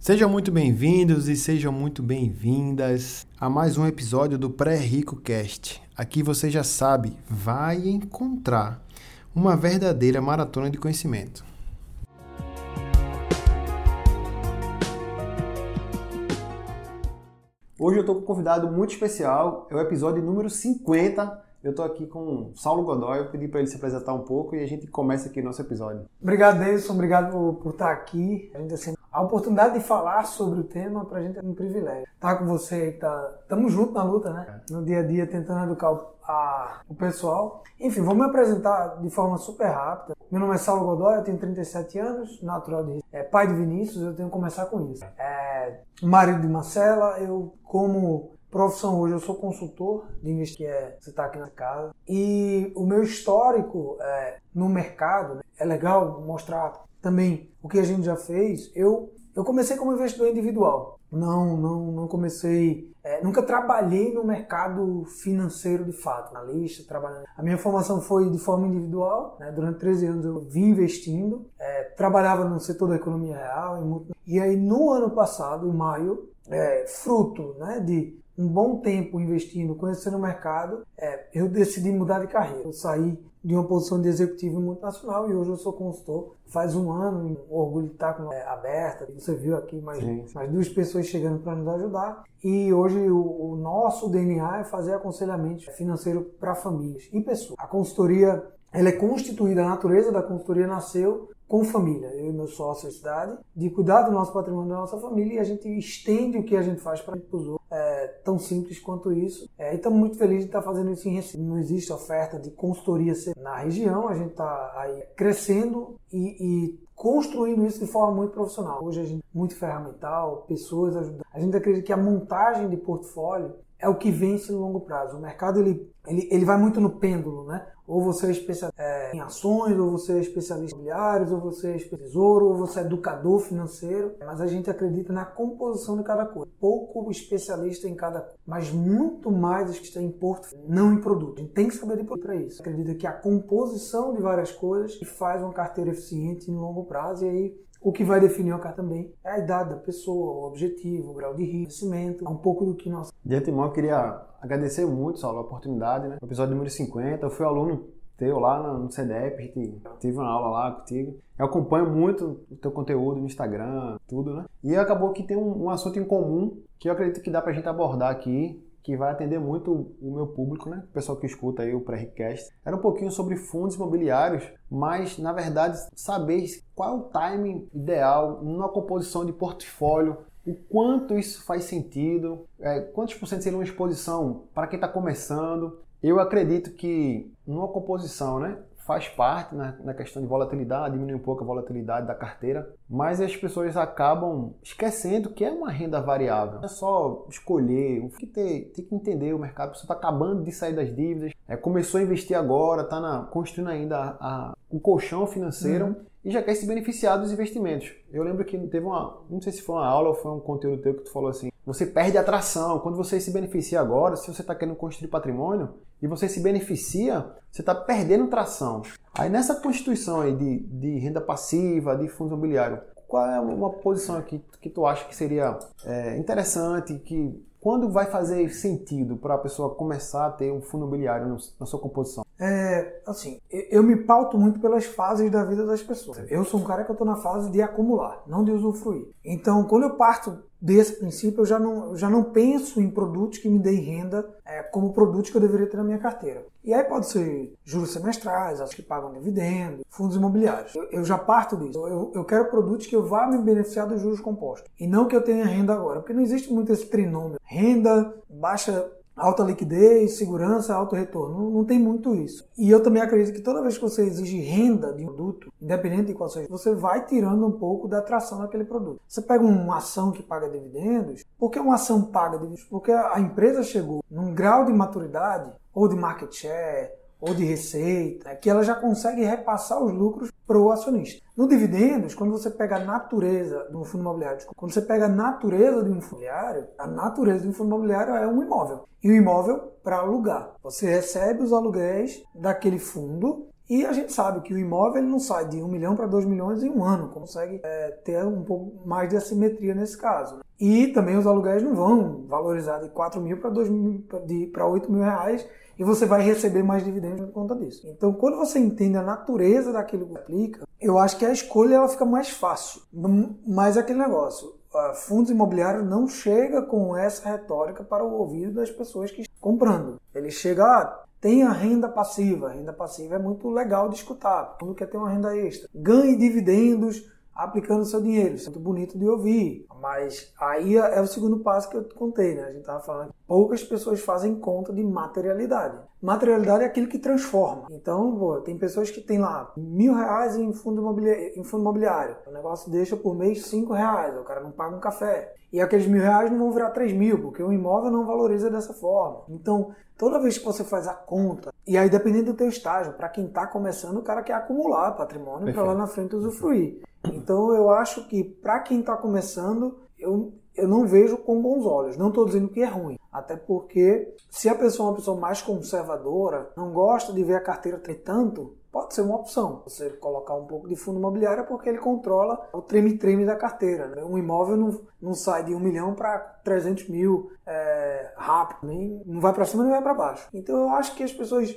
Sejam muito bem-vindos e sejam muito bem-vindas a mais um episódio do Pré-Rico Cast. Aqui você já sabe, vai encontrar uma verdadeira maratona de conhecimento. Hoje eu estou com um convidado muito especial, é o episódio número 50 eu estou aqui com o Saulo Godoy, eu pedi para ele se apresentar um pouco e a gente começa aqui nosso episódio. Obrigado, Deilson, obrigado por, estar aqui. A, gente, assim, a oportunidade de falar sobre o tema para a gente é um privilégio. Tá com você, tá, estamos juntos na luta, né? É. No dia a dia, tentando educar o, a, o pessoal. Enfim, vou me apresentar de forma super rápida. Meu nome é Saulo Godoy, eu tenho 37 anos, natural de é, pai de Vinícius, eu tenho que começar com isso. É, marido de Marcela, eu como Profissão hoje, eu sou consultor de investimento, que é você está aqui na casa. E o meu histórico é, no mercado, né, é legal mostrar também o que a gente já fez. Eu, eu comecei como investidor individual. Não, não, não comecei, é, nunca trabalhei no mercado financeiro de fato, na lista, trabalhando. A minha formação foi de forma individual, né? durante 13 anos eu vim investindo, é, trabalhava no setor da economia real. E, e aí no ano passado, em maio, é, fruto né, de um bom tempo investindo, conhecendo o mercado, é, eu decidi mudar de carreira. Eu saí de uma posição de executivo multinacional e hoje eu sou consultor. Faz um ano, o orgulho de estar com é, aberta. Você viu aqui mais, mais duas pessoas chegando para nos ajudar. E hoje o, o, nosso DNA é fazer aconselhamento financeiro para famílias e pessoas. A consultoria ela é constituída, a natureza da consultoria nasceu com família, eu e meu sócio, a cidade, de cuidar do nosso patrimônio da nossa família e a gente estende o que a gente faz para os outros. É tão simples quanto isso. É, e estamos muito felizes de estar fazendo isso em Recife. Não existe oferta de consultoria na região, a gente está aí crescendo e, e construindo isso de forma muito profissional. Hoje a gente muito ferramental, pessoas ajudando. A gente acredita que a montagem de portfólio é o que vence no longo prazo. O mercado ele, ele, ele vai muito no pêndulo, né? Ou você é especialista é, em ações, ou você é especialista em imobiliários, ou você é especialista ou você é educador financeiro. Mas a gente acredita na composição de cada coisa. Pouco especialista em cada coisa, mas muito mais especialista em portfólio, não em produto. A gente tem que saber de para isso. Acredita que a composição de várias coisas faz uma carteira eficiente no longo prazo e aí o que vai definir o carro também é a idade da pessoa, o objetivo, o grau de risco, é um pouco do que nós. De antemão, eu queria agradecer muito, Saulo, a oportunidade, né? No episódio número 50, eu fui aluno teu lá no CDEP, tive uma aula lá contigo. Eu acompanho muito o teu conteúdo no Instagram, tudo, né? E acabou que tem um, um assunto em comum que eu acredito que dá pra gente abordar aqui, que vai atender muito o meu público, né? O pessoal que escuta aí o pré-request. Era um pouquinho sobre fundos imobiliários, mas na verdade saber qual é o timing ideal numa composição de portfólio, o quanto isso faz sentido, é, quantos por cento seria uma exposição para quem está começando. Eu acredito que numa composição, né? Faz parte na, na, questão de volatilidade, diminui um pouco a volatilidade da carteira, mas as pessoas acabam esquecendo que é uma renda variável. Não é só escolher, tem que, ter, tem que entender o mercado, a pessoa está acabando de sair das dívidas, é, começou a investir agora, está construindo ainda o colchão financeiro. Uhum e já quer se beneficiar dos investimentos. Eu lembro que teve uma, não sei se foi uma aula ou foi um conteúdo teu que tu falou assim, você perde atração. Quando você se beneficia agora, se você está querendo construir patrimônio e você se beneficia, você está perdendo tração. Aí nessa constituição aí de, de renda passiva, de fundo imobiliário, qual é uma posição aqui que tu acha que seria é, interessante, que quando vai fazer sentido para a pessoa começar a ter um fundo imobiliário na sua composição? É, assim, eu me pauto muito pelas fases da vida das pessoas. Eu sou um cara que eu estou na fase de acumular, não de usufruir. Então, quando eu parto desse princípio, eu já não, já não penso em produtos que me deem renda é, como produtos que eu deveria ter na minha carteira. E aí pode ser juros semestrais, as que pagam dividendos, fundos imobiliários. Eu, eu já parto disso. Eu, eu, quero produtos que eu vá me beneficiar dos juros compostos. E não que eu tenha renda agora. Porque não existe muito esse trinômio. Renda, baixa alta liquidez, segurança, alto retorno. Não, não, tem muito isso. E eu também acredito que toda vez que você exige renda de um produto, independente de qual seja, você vai tirando um pouco da atração daquele produto. Você pega uma ação que paga dividendos, por que uma ação paga dividendos? Porque a empresa chegou num grau de maturidade ou de market share ou de receita, que ela já consegue repassar os lucros para o acionista. No dividendos, quando você pega a natureza de um fundo imobiliário, quando você pega a natureza de um fundo imobiliário, a natureza de um fundo imobiliário é um imóvel. E o imóvel para alugar. Você recebe os aluguéis daquele fundo E a gente sabe que o imóvel ele não sai de 1 milhão para 2 milhões em um ano, consegue é, ter um pouco mais de assimetria nesse caso. Né? E também os aluguéis não vão valorizar de 4 mil para 8 mil reais e você vai receber mais dividendos por conta disso. Então, quando você entende a natureza daquilo que aplica, eu acho que a escolha ela fica mais fácil. Mas é aquele negócio, fundos imobiliários não chega com essa retórica para o ouvido das pessoas que estão comprando. Ele chega, ah, tem a renda passiva. Renda passiva é muito legal de escutar. Mundo quer ter uma renda extra. Ganhe dividendos aplicando seu dinheiro. Isso é muito bonito de ouvir. Mas aí é, o segundo passo que eu contei, né? A gente estava falando poucas pessoas fazem conta de materialidade. Materialidade é aquilo que transforma. Então, pô, tem pessoas que têm lá mil reais em fundo, imobiliário, em fundo imobiliário. O negócio deixa por mês cinco reais. O cara não paga um café. E aqueles mil reais não vão virar três mil, porque o imóvel não valoriza dessa forma. Então, toda vez que você faz a conta, e aí dependendo do teu estágio, para quem está começando, o cara quer acumular patrimônio para lá na frente usufruir. Então eu acho que para quem está começando, eu, eu não vejo com bons olhos. Não estou dizendo que é ruim. Até porque se a pessoa é uma pessoa mais conservadora, não gosta de ver a carteira ter tanto, pode ser uma opção. Você colocar um pouco de fundo imobiliário porque ele controla o treme-treme da carteira. Né? Um imóvel não, não sai de 1 milhão para 300 mil é, rápido, nem, não vai para cima nem vai para baixo. Então eu acho que as pessoas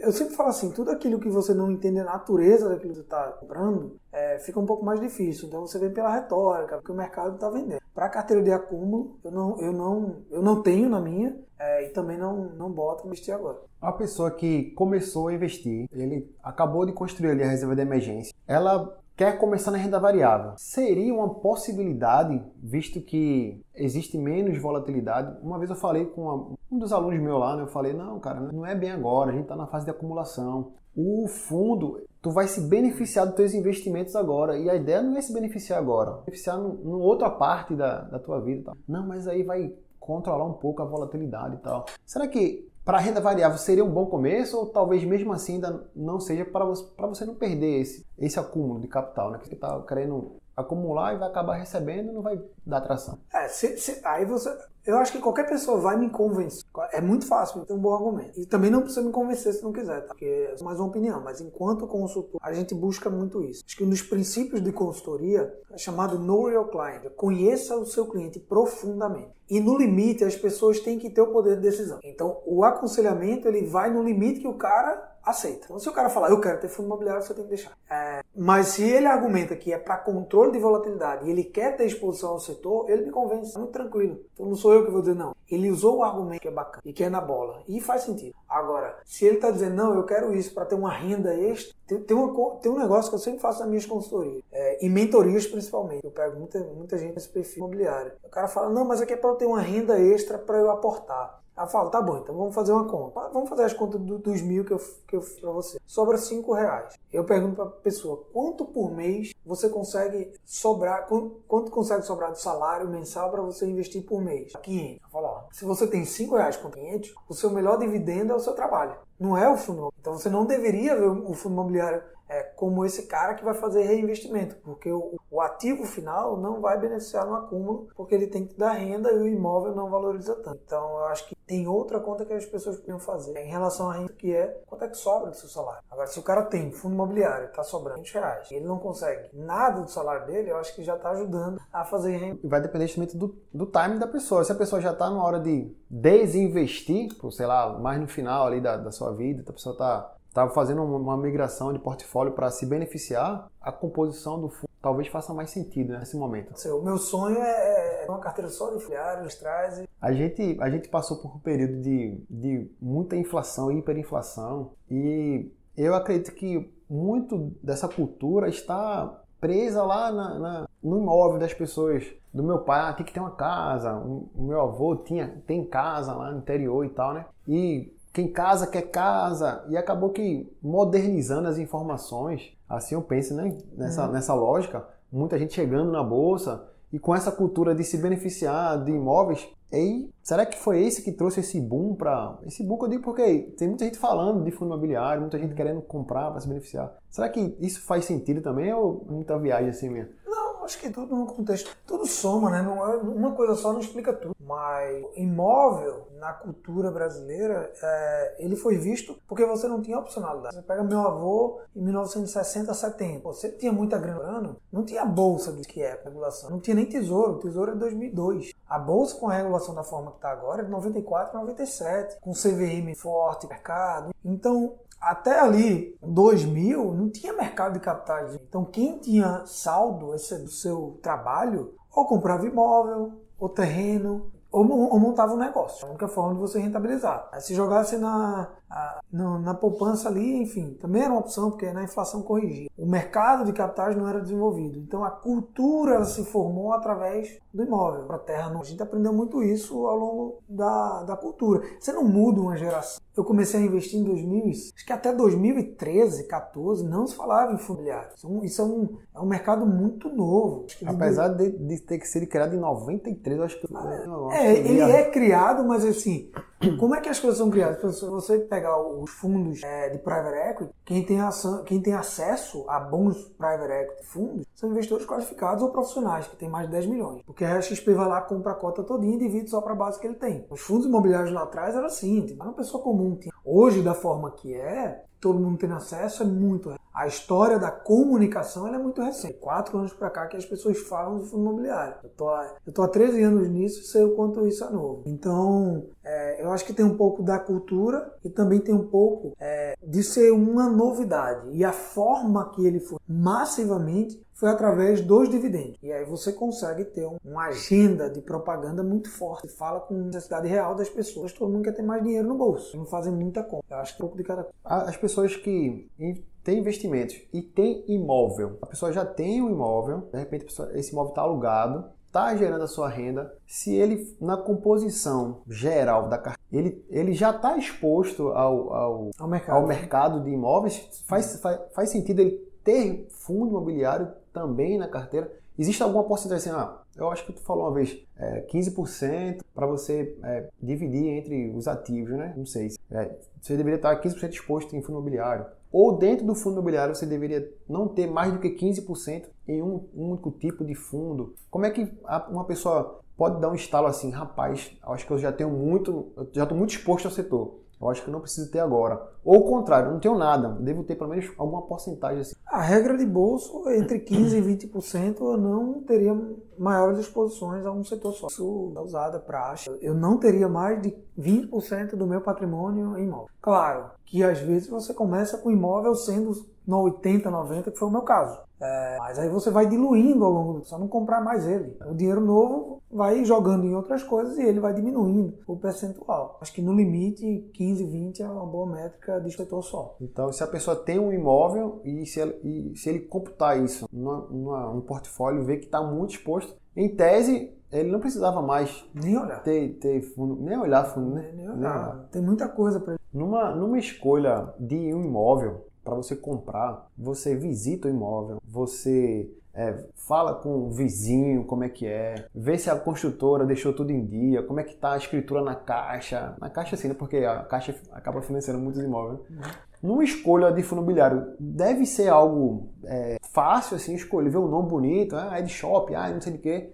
eu sempre falo assim, tudo aquilo que você não entende a natureza daquilo que você está comprando, é, fica um pouco mais difícil. Então você vem pela retórica, porque o mercado está vendendo. Para carteira de acúmulo, eu não, eu não, eu não tenho na minha é, e também não, não boto investir agora. A pessoa que começou a investir, ele acabou de construir ali a reserva de emergência, ela quer começar na renda variável. Seria uma possibilidade, visto que existe menos volatilidade. Uma vez eu falei com um dos alunos meu lá, né, eu falei, não, cara, não é bem agora, a gente está na fase de acumulação. O fundo, tu vai se beneficiar dos teus investimentos agora. E a ideia não é se beneficiar agora, beneficiar numa outra parte da, da tua vida. Tá? Não, mas aí vai controlar um pouco a volatilidade e tal. Será que para renda variável seria um bom começo ou talvez mesmo assim ainda não seja para você, você não perder esse, esse acúmulo de capital, né? Que você está querendo acumular e vai acabar recebendo não vai dar atração. É, se, se, aí você. Eu acho que qualquer pessoa vai me convencer. É muito fácil ter um bom argumento. E também não precisa me convencer se não quiser, tá? porque é mais uma opinião. Mas enquanto consultor, a gente busca muito isso. Acho que dos princípios de consultoria é chamado Know Your Client. Conheça o seu cliente profundamente. E no limite, as pessoas têm que ter o poder de decisão. Então, o aconselhamento ele vai no limite que o cara aceita. Então, se o cara falar, eu quero ter fundo imobiliário, você tem que deixar. É, mas se ele argumenta que é para controle de volatilidade e ele quer ter exposição ao setor, ele me convence, é muito tranquilo. Então não sou eu que vou dizer não. Ele usou o argumento que é bacana e que é na bola. E faz sentido. Agora, se ele está dizendo, não, eu quero isso para ter uma renda extra, tem, tem, uma, tem um negócio que eu sempre faço nas minhas consultorias, é, e mentorias principalmente. Eu pego muita, muita gente nesse perfil imobiliário. O cara fala, não, mas aqui é para eu ter uma renda extra para eu aportar. Ela fala, tá bom, então vamos fazer uma conta. Vamos fazer as contas do, dos mil que eu, que eu fiz pra você. Sobra cinco reais. Eu pergunto pra pessoa, quanto por mês você consegue sobrar, quanto, quanto consegue sobrar do salário mensal para você investir por mês? 500. Eu falo, ó, se você tem cinco reais com 500, o seu melhor dividendo é o seu trabalho. Não é o fundo. Então você não deveria ver o fundo imobiliário é, como esse cara que vai fazer reinvestimento, porque o, o, ativo final não vai beneficiar no acúmulo, porque ele tem que dar renda e o imóvel não valoriza tanto. Então eu acho que tem outra conta que as pessoas podiam fazer em relação à renda, que é quanto é que sobra do seu salário. Agora, se o cara tem fundo imobiliário, está sobrando 20 reais, e ele não consegue nada do salário dele, eu acho que já está ajudando a fazer renda. Vai depender justamente do, do timing da pessoa. Se a pessoa já está na hora de desinvestir, sei lá, mais no final ali da, da sua vida, a pessoa está estava fazendo uma migração de portfólio para se beneficiar, a composição do fundo talvez faça mais sentido nesse momento. O meu sonho é, é uma carteira só de filiares, traz. A gente, a gente passou por um período de, de muita inflação, hiperinflação, e eu acredito que muito dessa cultura está presa lá na, na, no imóvel das pessoas. Do meu pai, ah, tem que ter uma casa. O meu avô tinha, tem casa lá no interior e tal, né? E quem casa quer casa. E acabou que modernizando as informações, assim eu penso né? nessa, uhum. nessa lógica, muita gente chegando na bolsa e com essa cultura de se beneficiar de imóveis. E será que foi esse que trouxe esse boom para. Esse boom que eu digo porque tem muita gente falando de fundo imobiliário, muita gente querendo comprar para se beneficiar. Será que isso faz sentido também ou muita viagem assim mesmo? Não, acho que tudo no contexto, tudo soma, né? Não, é, uma coisa só não explica tudo. Mas imóvel, na cultura brasileira, é, ele foi visto porque você não tinha opcionalidade. Você pega meu avô em 1960, 70. Você tinha muita grana, não tinha bolsa do que é regulação. Não tinha nem tesouro. O tesouro é de 2002. A bolsa com a regulação da forma que está agora é de 94 97, com CVM forte, mercado. Então, até ali, 2000, não tinha mercado de capitais. Então, quem tinha saldo, esse do seu trabalho, ou comprava imóvel, ou terreno, ou, ou montava um negócio. A única forma de você rentabilizar. Aí se jogasse na, a, na, na, poupança ali, enfim, também era uma opção, porque na inflação corrigia. O mercado de capitais não era desenvolvido. Então a cultura se formou através do imóvel. Para a terra, não. a gente aprendeu muito isso ao longo da, da cultura. Você não muda uma geração. Eu comecei a investir em 2000, acho que até 2013, 14, não se falava em imobiliário. Isso, é um, isso é, um, é um mercado muito novo. Apesar de, de, ter que ser criado em 93, eu acho que... Ah, é, ele é criado, mas assim, como é que as coisas são criadas? Se você pegar os fundos é, de private equity, quem tem, ação, quem tem acesso a bons private equity fundos são investidores qualificados ou profissionais, que têm mais de 10 milhões. Porque a XP vai lá, compra a cota todinha e divide só para a base que ele tem. Os fundos imobiliários lá atrás era assim, tipo, uma pessoa comum. Hoje, da forma que é, todo mundo tem acesso, é muito. A história da comunicação é muito recente. Quatro anos para cá que as pessoas falam de fundo imobiliário. Eu tô, eu tô há 13 anos nisso e sei o quanto isso é novo. Então, é, eu acho que tem um pouco da cultura e também tem um pouco é, de ser uma novidade. E a forma que ele foi massivamente foi através dos dividendos. E aí você consegue ter um, uma agenda de propaganda muito forte. Fala com a necessidade real das pessoas. Todo mundo quer ter mais dinheiro no bolso. Não fazem muita compra. Eu acho que é um pouco de cada As pessoas que têm investimentos e têm imóvel. A pessoa já tem um imóvel, de repente esse imóvel está alugado, está gerando a sua renda. Se ele, na composição geral da carteira, ele, ele já está exposto ao, ao, ao, mercado. ao mercado de imóveis, faz, faz, faz sentido ele ter fundo imobiliário também na carteira. Existe alguma porcentagem assim, ah, eu acho que tu falou uma vez, é, 15% para você é, dividir entre os ativos, né? Não sei. É, você deveria estar 15% exposto em fundo imobiliário. Ou dentro do fundo imobiliário você deveria não ter mais do que 15% em um, único tipo de fundo. Como é que uma pessoa pode dar um estalo assim, rapaz, acho que eu já tenho muito, já estou muito exposto ao setor. Eu acho que não preciso ter agora. Ou o contrário, não tenho nada. Devo ter pelo menos alguma porcentagem assim. A regra de bolso, entre 15% e 20%, eu não teria maiores exposições a um setor só. Isso é usada acha. Eu não teria mais de 20% do meu patrimônio em imóvel. Claro que às vezes você começa com imóvel sendo no 80, 90, que foi o meu caso. É, mas aí você vai diluindo ao longo do só não comprar mais ele. O dinheiro novo vai jogando em outras coisas e ele vai diminuindo o percentual. Acho que no limite 15, 20 é uma boa métrica de setor só. Então, se a pessoa tem um imóvel e se, ela, e se ele computar isso numa, numa, um portfólio, vê que está muito exposto, em tese ele não precisava mais nem olhar, ter, ter fundo, nem olhar fundo, né? Nem, nem olhar. Nem olhar. Tem muita coisa para numa, numa escolha de um imóvel, para você comprar, você visita o imóvel, você é, fala com o vizinho como é que é, vê se a construtora deixou tudo em dia, como é que está a escritura na caixa. Na caixa sim, né? porque a caixa acaba financiando muitos imóveis. Uhum. Numa escolha de fundo imobiliário, deve ser algo é, fácil assim, escolher, ver um nome bonito, ah, é de shopping, ah, não sei de quê.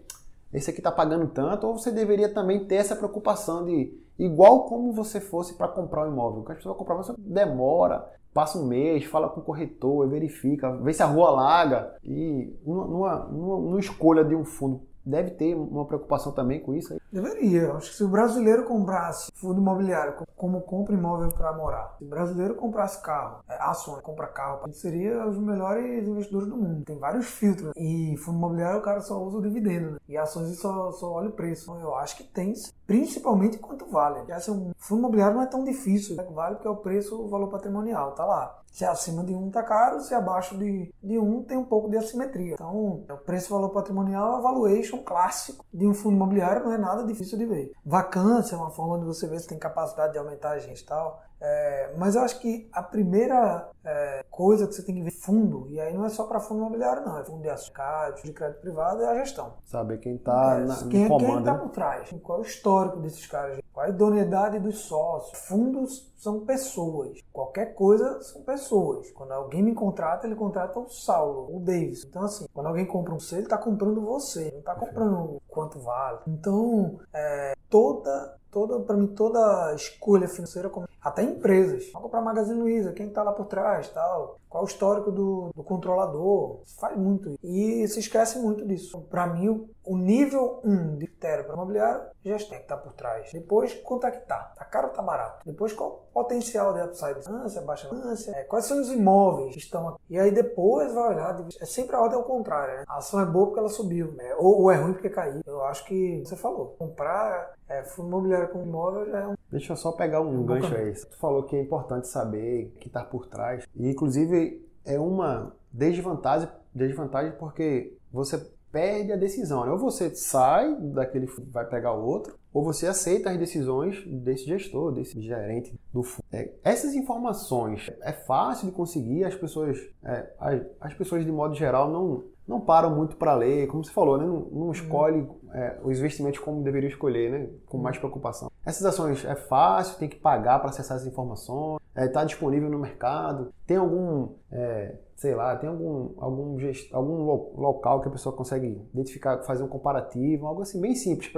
Esse aqui está pagando tanto, ou você deveria também ter essa preocupação de igual como você fosse para comprar um imóvel. Quando a pessoa vai comprar, você demora, passa um mês, fala com o corretor, verifica, vê se a rua alaga e numa, numa, numa escolha de um fundo deve ter uma preocupação também com isso? Deveria. Acho que se o brasileiro comprasse fundo imobiliário como compra imóvel para morar, se o brasileiro comprasse carro, é, ações, compra carro, ele seria os melhores investidores do mundo. Tem vários filtros. E fundo imobiliário o cara só usa o dividendo, né? E ações só, só olha o preço. Então eu acho que tem, principalmente quanto vale. Já se um fundo imobiliário não é tão difícil. Né? Vale porque é o preço, o valor patrimonial, tá lá. Se é acima de um tá caro, se é abaixo de, de um tem um pouco de assimetria. Então, o preço-valor patrimonial é a valuation clássico de um fundo imobiliário, não é nada difícil de ver. Vacância é uma forma de você ver se tem capacidade de aumentar a gente e tal. É, mas eu acho que a primeira é, coisa que você tem que ver fundo, e aí não é só para fundo imobiliário, não, é fundo de ações, de crédito privado, é a gestão. Saber quem está é, quem, Quem está por trás, qual é o histórico desses caras. Qual a idoneidade dos sócios? Fundos são pessoas. Qualquer coisa são pessoas. Quando alguém me contrata, ele contrata o Saulo, o Davis. Então, assim, quando alguém compra um C, ele está comprando você, não está comprando quanto vale. Então, é, toda toda, para mim, toda escolha financeira, até empresas. Vamos comprar Magazine Luiza, quem está lá por trás, tal, qual o histórico do, do controlador, faz muito isso. E se esquece muito disso. Para mim, o nível 1 de critério para imobiliário, já tem que estar tá por trás. Depois, quanto é que tá? Caro ou tá barato? Depois, qual o potencial de upside? Ânsia, baixa ânsia? É, quais são os imóveis que estão aqui? E aí depois vai olhar, é sempre a ordem ao contrário, né? A ação é boa porque ela subiu, né? ou, ou é ruim porque caiu. Eu acho que você falou, comprar é, fundo imobiliário com imóvel já é um. Deixa eu só pegar um, um gancho aí. Tu falou que é importante saber o que está por trás. E, inclusive, é uma desvantagem, desvantagem porque você perde a decisão. Né? Ou você sai daquele vai pegar outro, ou você aceita as decisões desse gestor, desse gerente do fundo. É, essas informações é fácil de conseguir, as pessoas, é, as, as pessoas de modo geral não não param muito para ler, como você falou, né? não, não uhum. escolhe é, os investimentos como deveria escolher, né? com mais preocupação. Essas ações é fácil, tem que pagar para acessar essas informações, está é, disponível no mercado, tem algum, é, sei lá, tem algum, algum, gest... algum local que a pessoa consegue identificar, fazer um comparativo, algo assim bem simples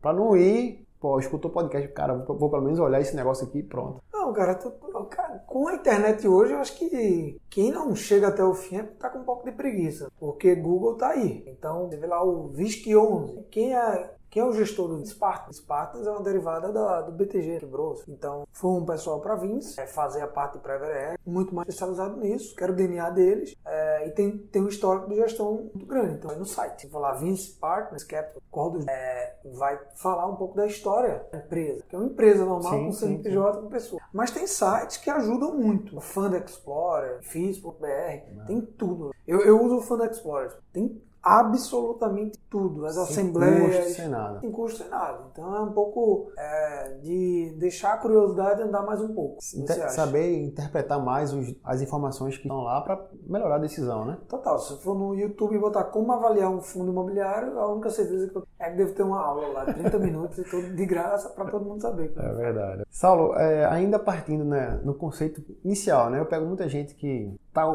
para não ir Pô, escutou o podcast, cara, vou, vou, pelo menos olhar esse negócio aqui e pronto. Não, cara, tu, cara, com a internet hoje, eu acho que quem não chega até o fim é tá com um pouco de preguiça, porque Google tá aí. Então, você vê lá o VISC 11. Quem é quem é o gestor do Spartans? Spartans é uma derivada da, do BTG, quebrou Então, foi um pessoal para Vince é, fazer a parte de Private muito mais especializado nisso, quero o DNA deles, é, e tem, tem um histórico de gestão muito grande. Então, é no site. Se falar Vince Partners Capital, é, vai falar um pouco da história da empresa, que é uma empresa normal sim, com CNPJ com pessoa. Mas tem sites que ajudam muito. O Fund Explorer, FIS.br, tem tudo. Eu, eu uso o Fund Explorer. Tem absolutamente tudo. As sem assembleias. Custo, sem nada. Sem custo, sem nada. Então é um pouco é, de deixar a curiosidade andar mais um pouco. Inter saber interpretar mais os, as informações que estão lá para melhorar a decisão, né? Total. Se for no YouTube e botar como avaliar um fundo imobiliário, a única certeza que eu é que deve ter uma aula lá, 30 minutos e tudo de graça para todo mundo saber. É verdade. Saulo, é, ainda partindo né, no conceito inicial, né? Eu pego muita gente que tá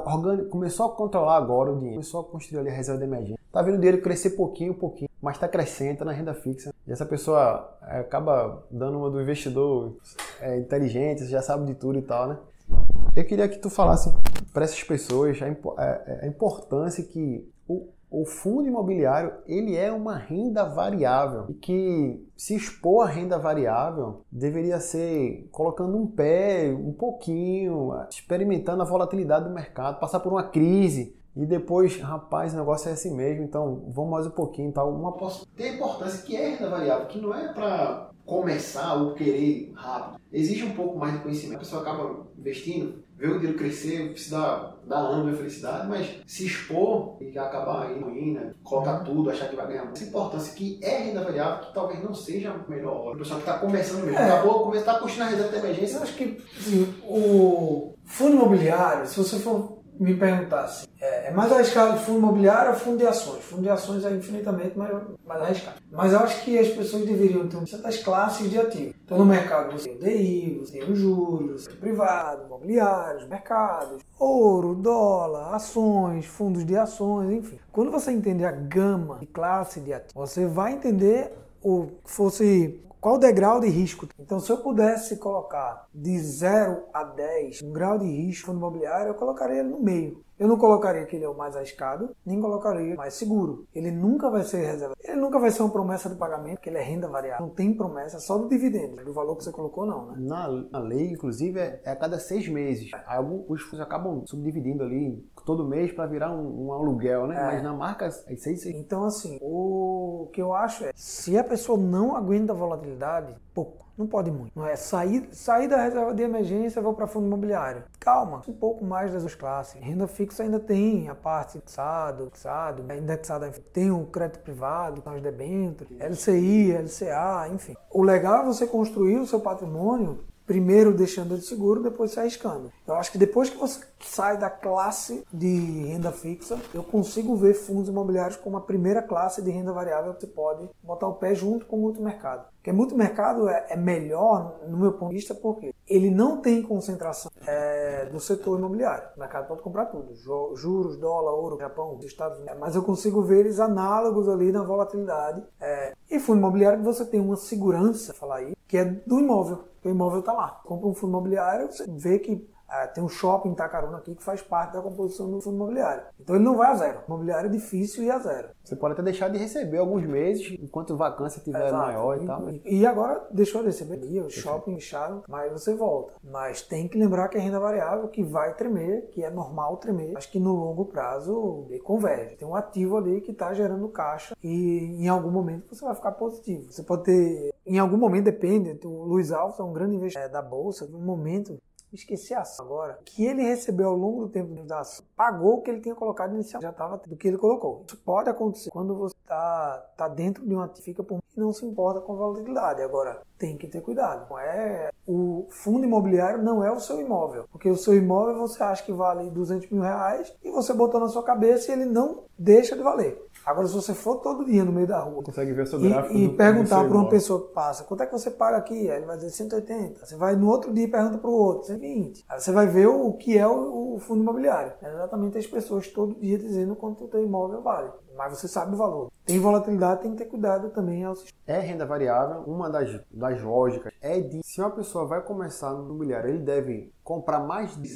começou a controlar agora o dinheiro, começou a construir ali a reserva de emergência Tá vendo o dinheiro crescer pouquinho, pouquinho, mas está crescendo, tá na renda fixa. E essa pessoa é, acaba dando uma do investidor é, inteligente, já sabe de tudo e tal, né? Eu queria que tu falasse para essas pessoas a, a, a importância que o, o fundo imobiliário ele é uma renda variável e que se expor à renda variável deveria ser colocando um pé um pouquinho, experimentando a volatilidade do mercado, passar por uma crise e depois, rapaz, o negócio é assim mesmo, então vamos mais um pouquinho tal. Uma tem importância que é renda variável, que não é para começar ou querer rápido. Existe um pouco mais de conhecimento. A pessoa acaba investindo, vê o dinheiro crescer, se dá, dá ânimo e felicidade, mas se expor e acabar indo, indo colocar uhum. tudo, achar que vai ganhar. Essa importância que é renda variável, que talvez não seja a melhor hora. O pessoal que está começando mesmo, é. acabou, a construir a reserva de emergência. Eu acho que assim, o fundo imobiliário, se você for me perguntasse, é, é, mais arriscado fundo imobiliário ou fundo de ações? Fundo de ações é infinitamente mais, mais arriscado. Mas eu acho que as pessoas deveriam ter certas classes de ativos. Então no mercado você tem o DI, você tem os juros, tem privado, imobiliários, mercados, ouro, dólar, ações, fundos de ações, enfim. Quando você entender a gama de classe de ativos, você vai entender o fosse qual o degrau de risco? Então, se eu pudesse colocar de 0 a 10 um grau de risco no imobiliário, eu colocaria ele no meio. Eu não colocaria que ele é o mais arriscado, nem colocaria o mais seguro. Ele nunca vai ser reserva. Ele nunca vai ser uma promessa de pagamento, porque ele é renda variável. Não tem promessa só do dividendo, do valor que você colocou, não. Né? Na, na lei, inclusive, é, é, a cada seis meses. Alguns, os fundos acabam subdividindo ali todo mês para virar um, um, aluguel, né? É. Mas na marca, é seis, seis. Então, assim, o que eu acho é, se a pessoa não aguenta a volatilidade, pouco não pode muito. Não é sair, sair da reserva de emergência, vou para fundo imobiliário. Calma, um pouco mais das classes. Renda fixa ainda tem a parte fixado, fixado, indexada, tem o crédito privado, os debêntures, LCI, LCA, enfim. O legal é você construir o seu patrimônio primeiro deixando ele seguro, depois se arriscando. Eu acho que depois que você sai da classe de renda fixa, eu consigo ver fundos imobiliários como a primeira classe de renda variável que você pode botar o pé junto com o multimercado. Porque multimercado é, é melhor, no meu ponto de vista, porque ele não tem concentração é, do setor imobiliário. O mercado pode comprar tudo: juros, dólar, ouro, Japão, Estados Unidos. Mas eu consigo ver eles análogos ali na volatilidade. É, e fundo imobiliário você tem uma segurança, falar aí, que é do imóvel. O imóvel está lá. Compra um fundo imobiliário, você vê que ah, tem um shopping em Itacaruna aqui que faz parte da composição do fundo imobiliário. Então ele não vai a zero. O imobiliário é difícil ir a zero. Você pode até deixar de receber alguns meses, enquanto a vacância estiver maior e, e tal. Mas... E agora deixou de receber o shopping inchado, mas você volta. Mas tem que lembrar que é renda variável que vai tremer, que é normal tremer. Acho que no longo prazo ele converge. Tem um ativo ali que está gerando caixa e em algum momento você vai ficar positivo. Você pode ter, em algum momento depende, o Luiz Alves é um grande investidor da bolsa, no momento esqueci a ação agora, que ele recebeu ao longo do tempo da ação, pagou o que ele tinha colocado inicialmente, já estava do que ele colocou. Isso pode acontecer quando você está tá dentro de uma fica por e não se importa com volatilidade. Agora, tem que ter cuidado. É o fundo imobiliário não é o seu imóvel, porque o seu imóvel você acha que vale 200 mil reais e você botou na sua cabeça e ele não deixa de valer. Agora, se você for todo dia no meio da rua consegue ver seu gráfico e, e perguntar para uma pessoa que passa quanto é que você paga aqui, aí ele vai dizer 180. Você vai no outro dia e pergunta para o outro, 120. Aí você vai ver o, que é o, o, fundo imobiliário. É exatamente as pessoas todo dia dizendo quanto o teu imóvel vale. Mas você sabe o valor. Tem volatilidade, tem que ter cuidado também ao sistema. É renda variável. Uma das, das lógicas é de se uma pessoa vai começar no imobiliário, ele deve comprar mais de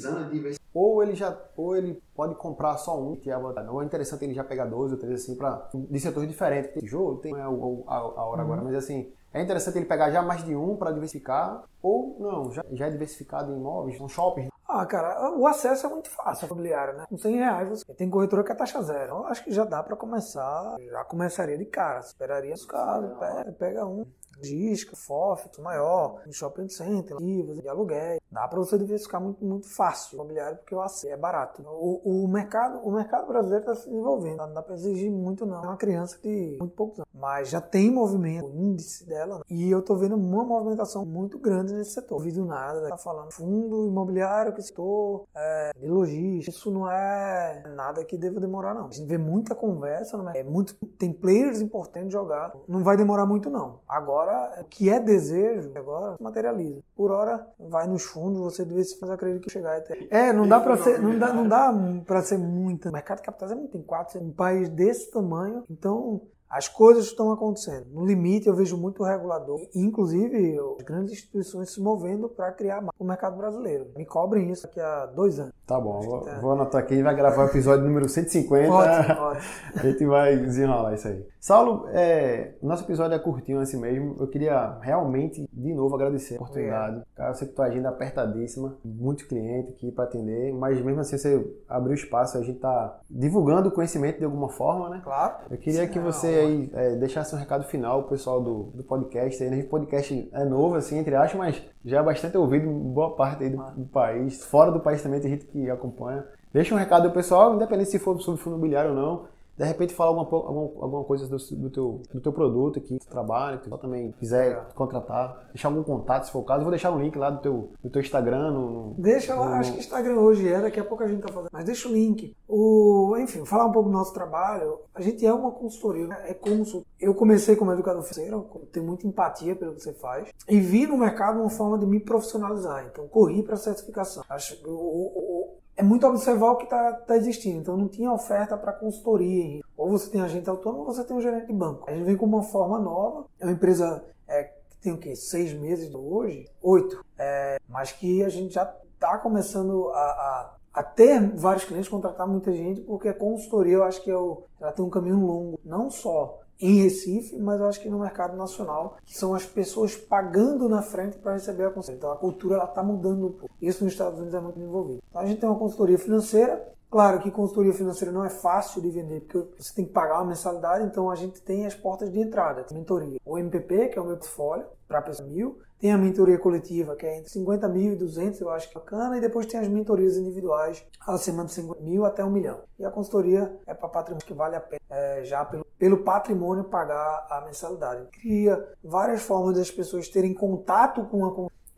ou ele já ou ele pode comprar só um que é não é interessante ele já pegar dois ou três assim para de setores diferentes tem jogo tem a, a, a hora agora uhum. mas assim é interessante ele pegar já mais de um para diversificar ou não já, já é diversificado em imóveis um shopping ah, cara, o acesso é muito fácil imobiliário, né? Com 100 reais você tem corretora que é taxa zero. Eu acho que já dá para começar, já começaria de cara. Esperaria os casos, pega, pega um, disco, FOF, maior, em shopping center, livros, de aluguel. Dá para você diversificar muito, muito fácil o imobiliário porque o AC é barato. O, o, mercado, o mercado brasileiro está se desenvolvendo. Não dá para exigir muito, não. É uma criança de muito poucos anos. Mas já tem movimento, o índice dela. Né? E eu estou vendo uma movimentação muito grande nesse setor. Não ouvido nada, tá falando fundo imobiliário, que setor, é, de logística. Isso não é nada que deva demorar, não. A gente vê muita conversa, é muito, tem players importantes de jogar. Não vai demorar muito, não. Agora O que é desejo, agora materializa. Por hora, vai nos fundos, você deve se fazer acreditar que chegar até. É, não dá para ser, não dá, não dá para ser muito. O mercado de capitais é muito, tem quatro, um país desse tamanho, então as coisas estão acontecendo. No limite, eu vejo muito regulador, inclusive as grandes instituições se movendo para criar o mercado brasileiro. Me cobrem isso daqui a dois anos. Tá bom, vou, tá... vou anotar aqui vai gravar o episódio número 150. Ótimo, ótimo. A gente vai desenrolar isso aí. Saulo, é, nosso episódio é curtinho assim mesmo. Eu queria realmente, de novo, agradecer a oportunidade. Cara, eu sei que tua agenda é apertadíssima, muito cliente aqui para atender, mas mesmo assim você abriu espaço, a gente tá divulgando o conhecimento de alguma forma, né? Claro. Eu queria Sim, que você é, deixasse um recado final pro pessoal do, do podcast. Aí, né? O podcast é novo, assim, entre aspas, mas já é bastante ouvido em boa parte aí do, do país. Fora do país também tem gente que acompanha. Deixa um recado pro pessoal, independente se for sobre fundo imobiliário ou não de repente falar alguma, alguma, alguma coisa do, do, teu, do teu produto aqui, do trabalho, que tu também quiser contratar, deixar algum contato se for o caso. Eu vou deixar um link lá do teu, do teu Instagram. No, deixa lá, no... acho que Instagram hoje é, daqui a pouco a gente tá fazendo. Mas deixa o link. O, enfim, falar um pouco do nosso trabalho. A gente é uma consultoria, é consultoria. Eu comecei como educador financeiro, tenho muita empatia pelo que você faz, e vi no mercado uma forma de me profissionalizar. Então, corri para certificação. Acho, o, é muito observar o que está tá existindo. Então não tinha oferta para consultoria. Ou você tem agente autônomo ou você tem um gerente de banco. A gente vem com uma forma nova. É uma empresa é, que tem o quê? Seis meses hoje? Oito. É, mas que a gente já está começando a, a, a, ter vários clientes, contratar muita gente, porque a consultoria eu acho que é o, ela tem um caminho longo. Não só em Recife, mas eu acho que no mercado nacional, que são as pessoas pagando na frente para receber a consultoria. Então a cultura está mudando um pouco. Isso nos Estados Unidos é muito desenvolvido. Então a gente tem uma consultoria financeira. Claro que consultoria financeira não é fácil de vender, porque você tem que pagar uma mensalidade, então a gente tem as portas de entrada, mentoria. O MPP, que é o meu portfólio, para pessoa mil, tem a mentoria coletiva, que é entre 50 mil e 200, eu acho que é bacana. E depois tem as mentorias individuais, acima de 50 mil até 1 milhão. E a consultoria é para patrimônio que vale a pena, é, já pelo, pelo patrimônio, pagar a mensalidade. Cria várias formas das pessoas terem contato com a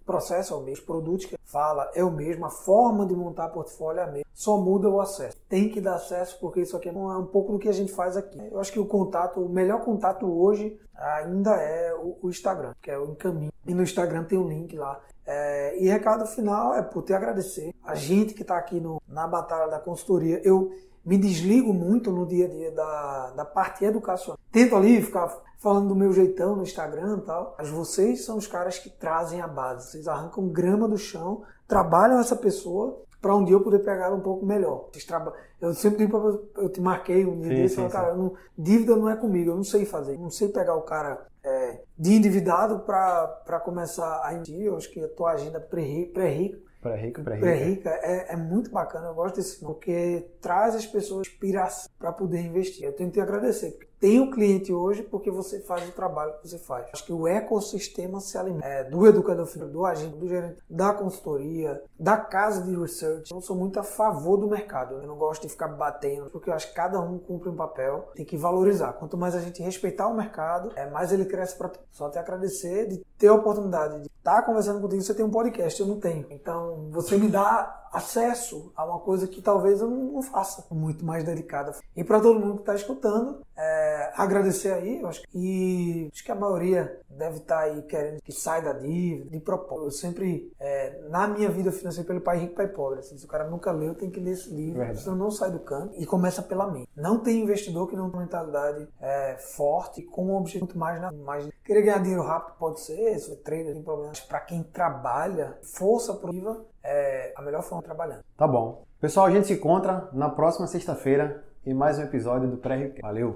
processo é o mesmo, os produtos que fala é o mesmo, a forma de montar portfólio é a mesma, só muda o acesso. Tem que dar acesso porque isso aqui é um pouco do que a gente faz aqui. Eu acho que o contato, o melhor contato hoje ainda é o Instagram, que é o encaminho. E no Instagram tem um link lá é, e recado final é por te agradecer. A gente que está aqui no, na batalha da consultoria, eu me desligo muito no dia a dia da, da parte educacional. Tento ali ficar falando do meu jeitão no Instagram e tal, mas vocês são os caras que trazem a base. Vocês arrancam grama do chão, trabalham essa pessoa para um dia eu poder pegar um pouco melhor. Eu sempre digo para eu te marquei um dia sim, desse, sim, cara, não, dívida não é comigo, eu não sei fazer, não sei pegar o cara é, de endividado para começar a investir. Eu acho que a tua agenda pré-rica pré-rica pré pré é, é, muito bacana, eu gosto desse nome, porque traz as pessoas inspiração para poder investir. Eu tenho que te agradecer, porque tem o cliente hoje porque você faz o trabalho que você faz. Acho que o ecossistema se alimenta é, do educador financeiro, do agente, do gerente, da consultoria, da casa de research. Eu sou muito a favor do mercado. Eu não gosto de ficar batendo, porque eu acho que cada um cumpre um papel, tem que valorizar. Quanto mais a gente respeitar o mercado, é, mais ele cresce para Só te agradecer de ter a oportunidade de estar conversando contigo. Você tem um podcast, eu não tenho. Então, você me dá acesso a uma coisa que talvez eu não faça muito mais dedicada. E para todo mundo que está escutando, é, agradecer aí, eu acho que, e acho que a maioria deve estar tá aí querendo que saia da dívida, de propósito. Eu sempre, é, na minha vida financeira, pelo Pai Rico, Pai Pobre, assim, se o cara nunca leu, tem que ler esse livro, Verdade. senão não sai do canto e começa pela mente. Não tem investidor que não tem mentalidade é, forte, com um objetivo muito mais na mais. Querer ganhar dinheiro rápido pode ser, se for trader, tem problemas. Para quem trabalha, força produtiva é a melhor forma de trabalhar. Tá bom. Pessoal, a gente se encontra na próxima sexta-feira em mais um episódio do Pré-Valeu!